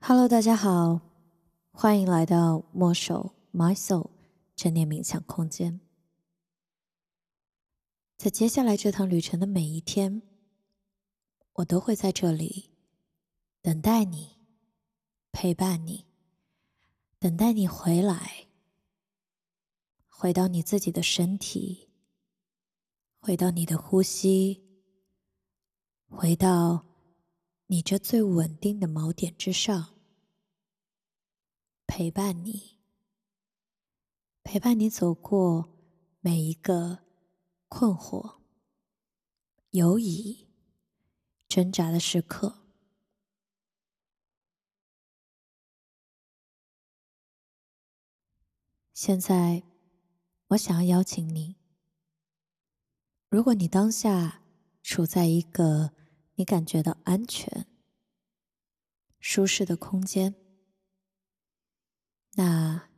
Hello，大家好，欢迎来到墨守 My Soul 正念冥想空间。在接下来这趟旅程的每一天，我都会在这里等待你，陪伴你，等待你回来，回到你自己的身体，回到你的呼吸，回到。你这最稳定的锚点之上，陪伴你，陪伴你走过每一个困惑、犹疑、挣扎的时刻。现在，我想要邀请你，如果你当下处在一个。你感觉到安全、舒适的空间，那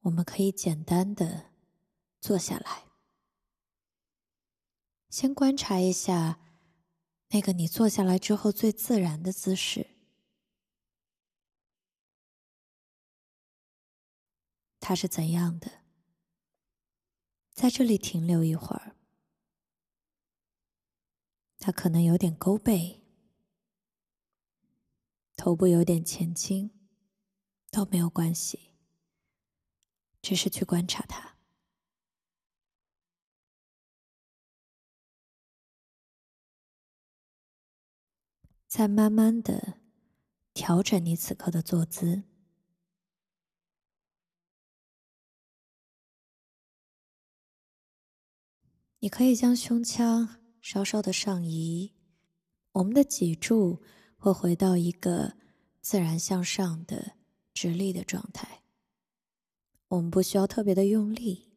我们可以简单的坐下来，先观察一下那个你坐下来之后最自然的姿势，它是怎样的？在这里停留一会儿。他可能有点勾背，头部有点前倾，都没有关系，只是去观察他，再慢慢的调整你此刻的坐姿。你可以将胸腔。稍稍的上移，我们的脊柱会回到一个自然向上的直立的状态。我们不需要特别的用力，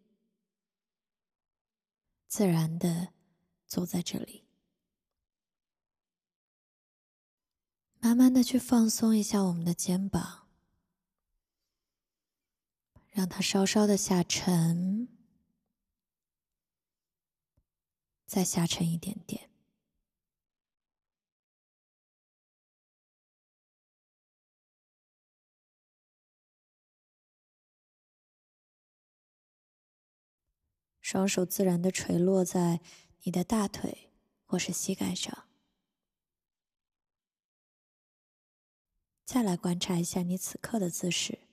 自然的坐在这里，慢慢的去放松一下我们的肩膀，让它稍稍的下沉。再下沉一点点，双手自然的垂落在你的大腿或是膝盖上。再来观察一下你此刻的姿势。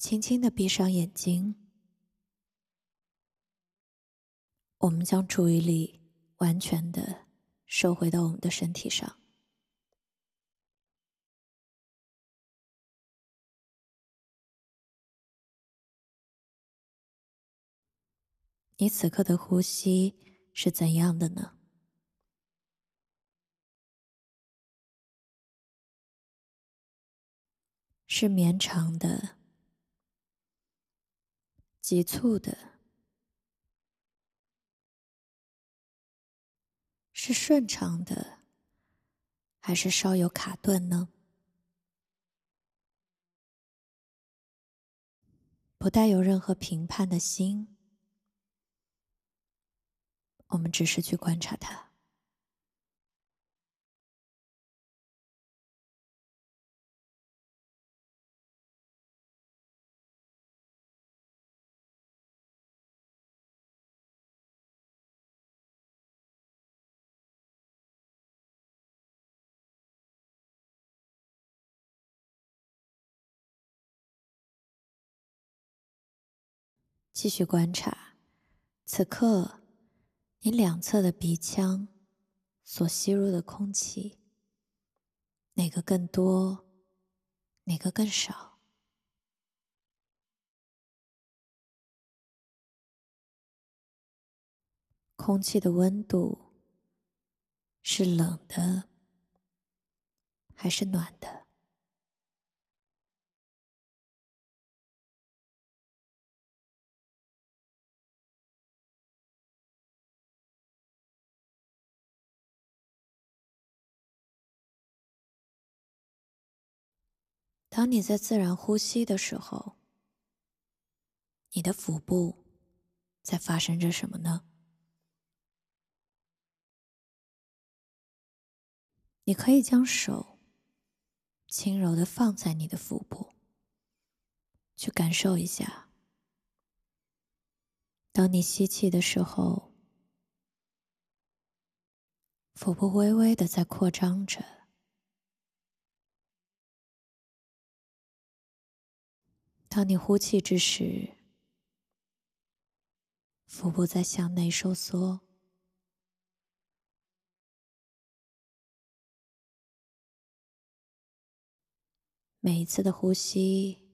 轻轻的闭上眼睛，我们将注意力完全的收回到我们的身体上。你此刻的呼吸是怎样的呢？是绵长的。急促的，是顺畅的，还是稍有卡顿呢？不带有任何评判的心，我们只是去观察它。继续观察，此刻你两侧的鼻腔所吸入的空气，哪个更多，哪个更少？空气的温度是冷的还是暖的？当你在自然呼吸的时候，你的腹部在发生着什么呢？你可以将手轻柔的放在你的腹部，去感受一下。当你吸气的时候，腹部微微的在扩张着；当你呼气之时，腹部在向内收缩。每一次的呼吸，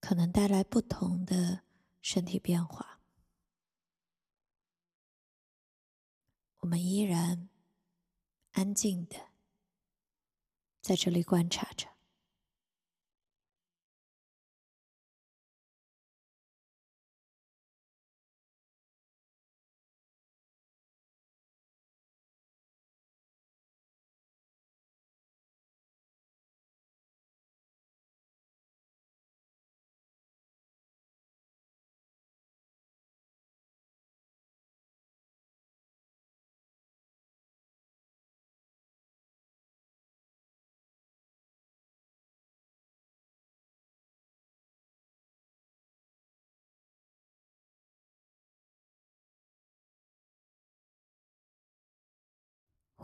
可能带来不同的身体变化。我们依然安静的在这里观察着。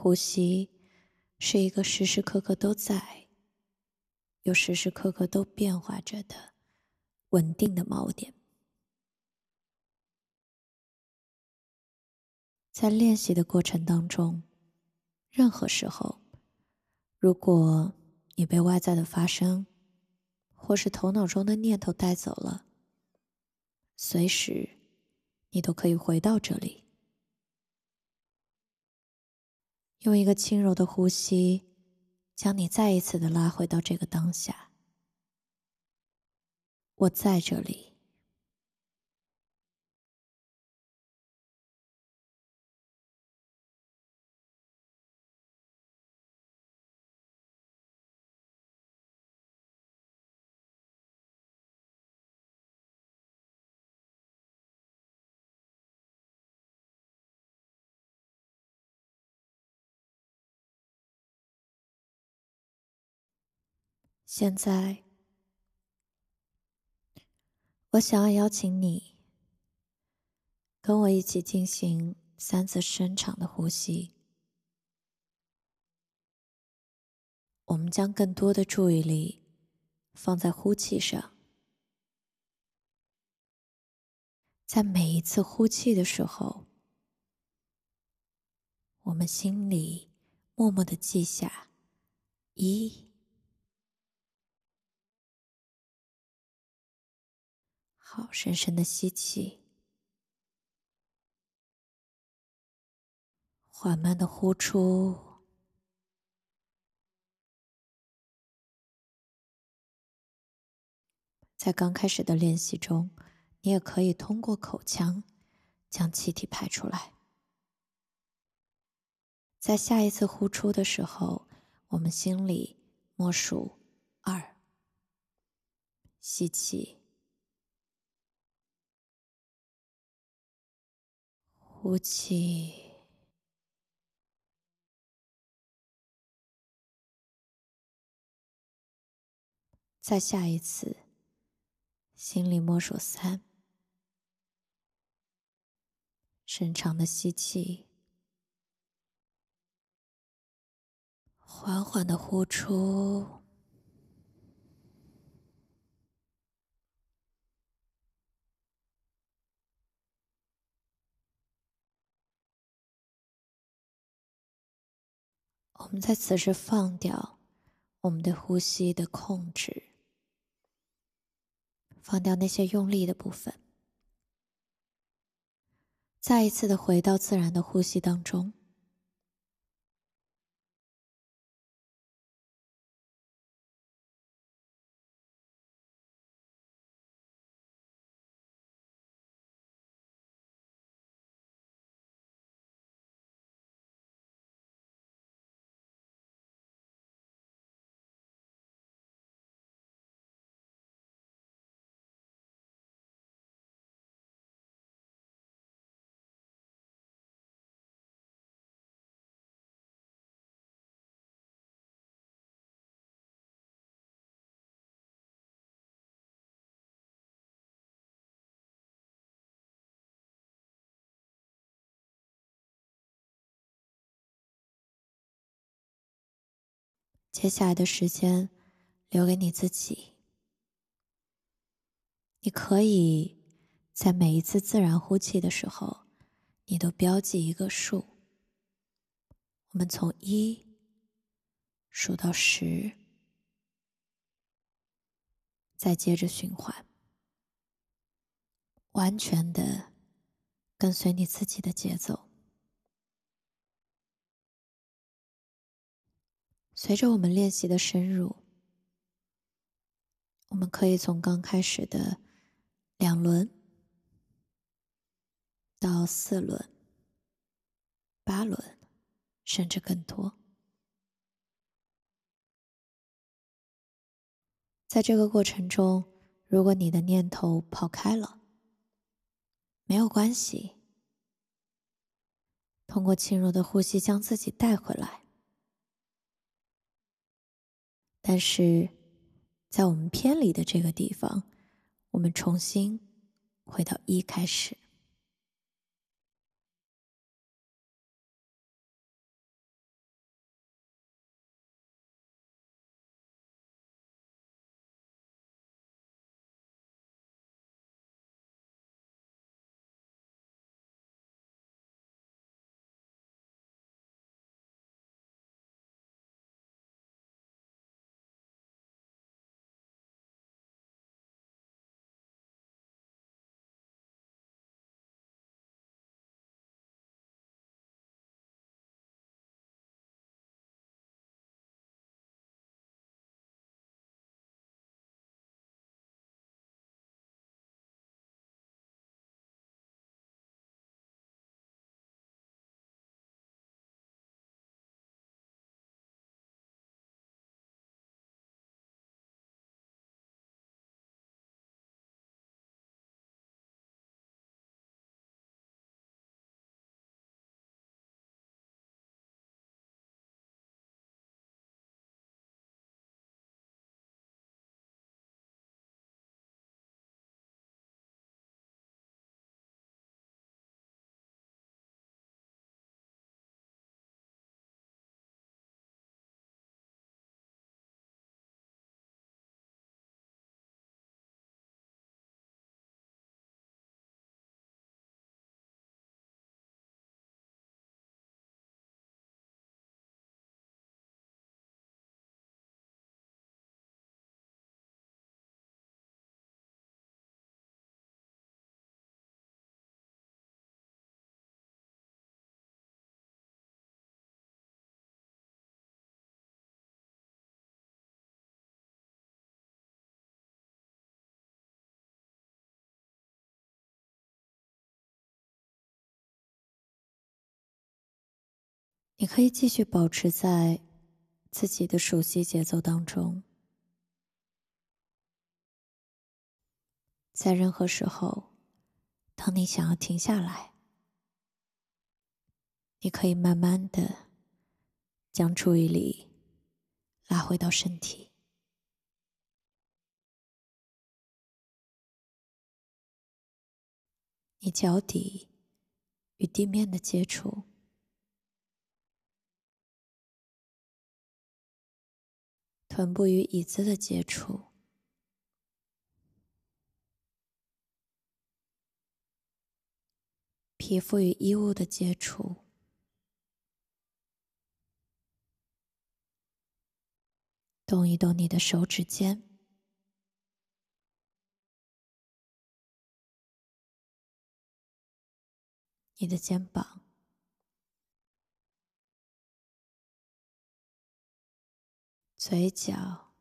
呼吸是一个时时刻刻都在，又时时刻刻都变化着的稳定的锚点。在练习的过程当中，任何时候，如果你被外在的发生，或是头脑中的念头带走了，随时你都可以回到这里。用一个轻柔的呼吸，将你再一次的拉回到这个当下。我在这里。现在，我想要邀请你跟我一起进行三次深长的呼吸。我们将更多的注意力放在呼气上，在每一次呼气的时候，我们心里默默的记下一。好，深深的吸气，缓慢的呼出。在刚开始的练习中，你也可以通过口腔将气体排出来。在下一次呼出的时候，我们心里默数二，吸气。呼气，再下一次，心里默数三，深长的吸气，缓缓的呼出。我们在此时放掉我们对呼吸的控制，放掉那些用力的部分，再一次的回到自然的呼吸当中。接下来的时间留给你自己。你可以在每一次自然呼气的时候，你都标记一个数。我们从一数到十，再接着循环，完全的跟随你自己的节奏。随着我们练习的深入，我们可以从刚开始的两轮到四轮、八轮，甚至更多。在这个过程中，如果你的念头跑开了，没有关系，通过轻柔的呼吸将自己带回来。但是，在我们偏离的这个地方，我们重新回到一开始。你可以继续保持在自己的熟悉节奏当中，在任何时候，当你想要停下来，你可以慢慢的将注意力拉回到身体，你脚底与地面的接触。臀部与椅子的接触，皮肤与衣物的接触，动一动你的手指尖，你的肩膀。嘴角、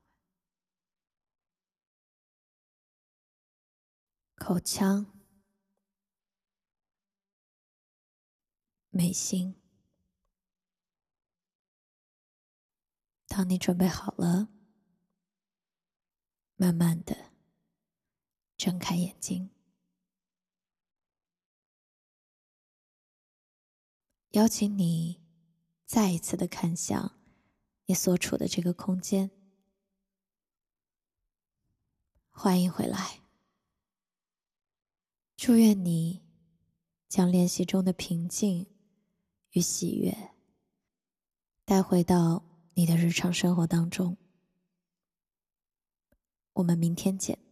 口腔、眉心。当你准备好了，慢慢的睁开眼睛，邀请你再一次的看向。你所处的这个空间，欢迎回来。祝愿你将练习中的平静与喜悦带回到你的日常生活当中。我们明天见。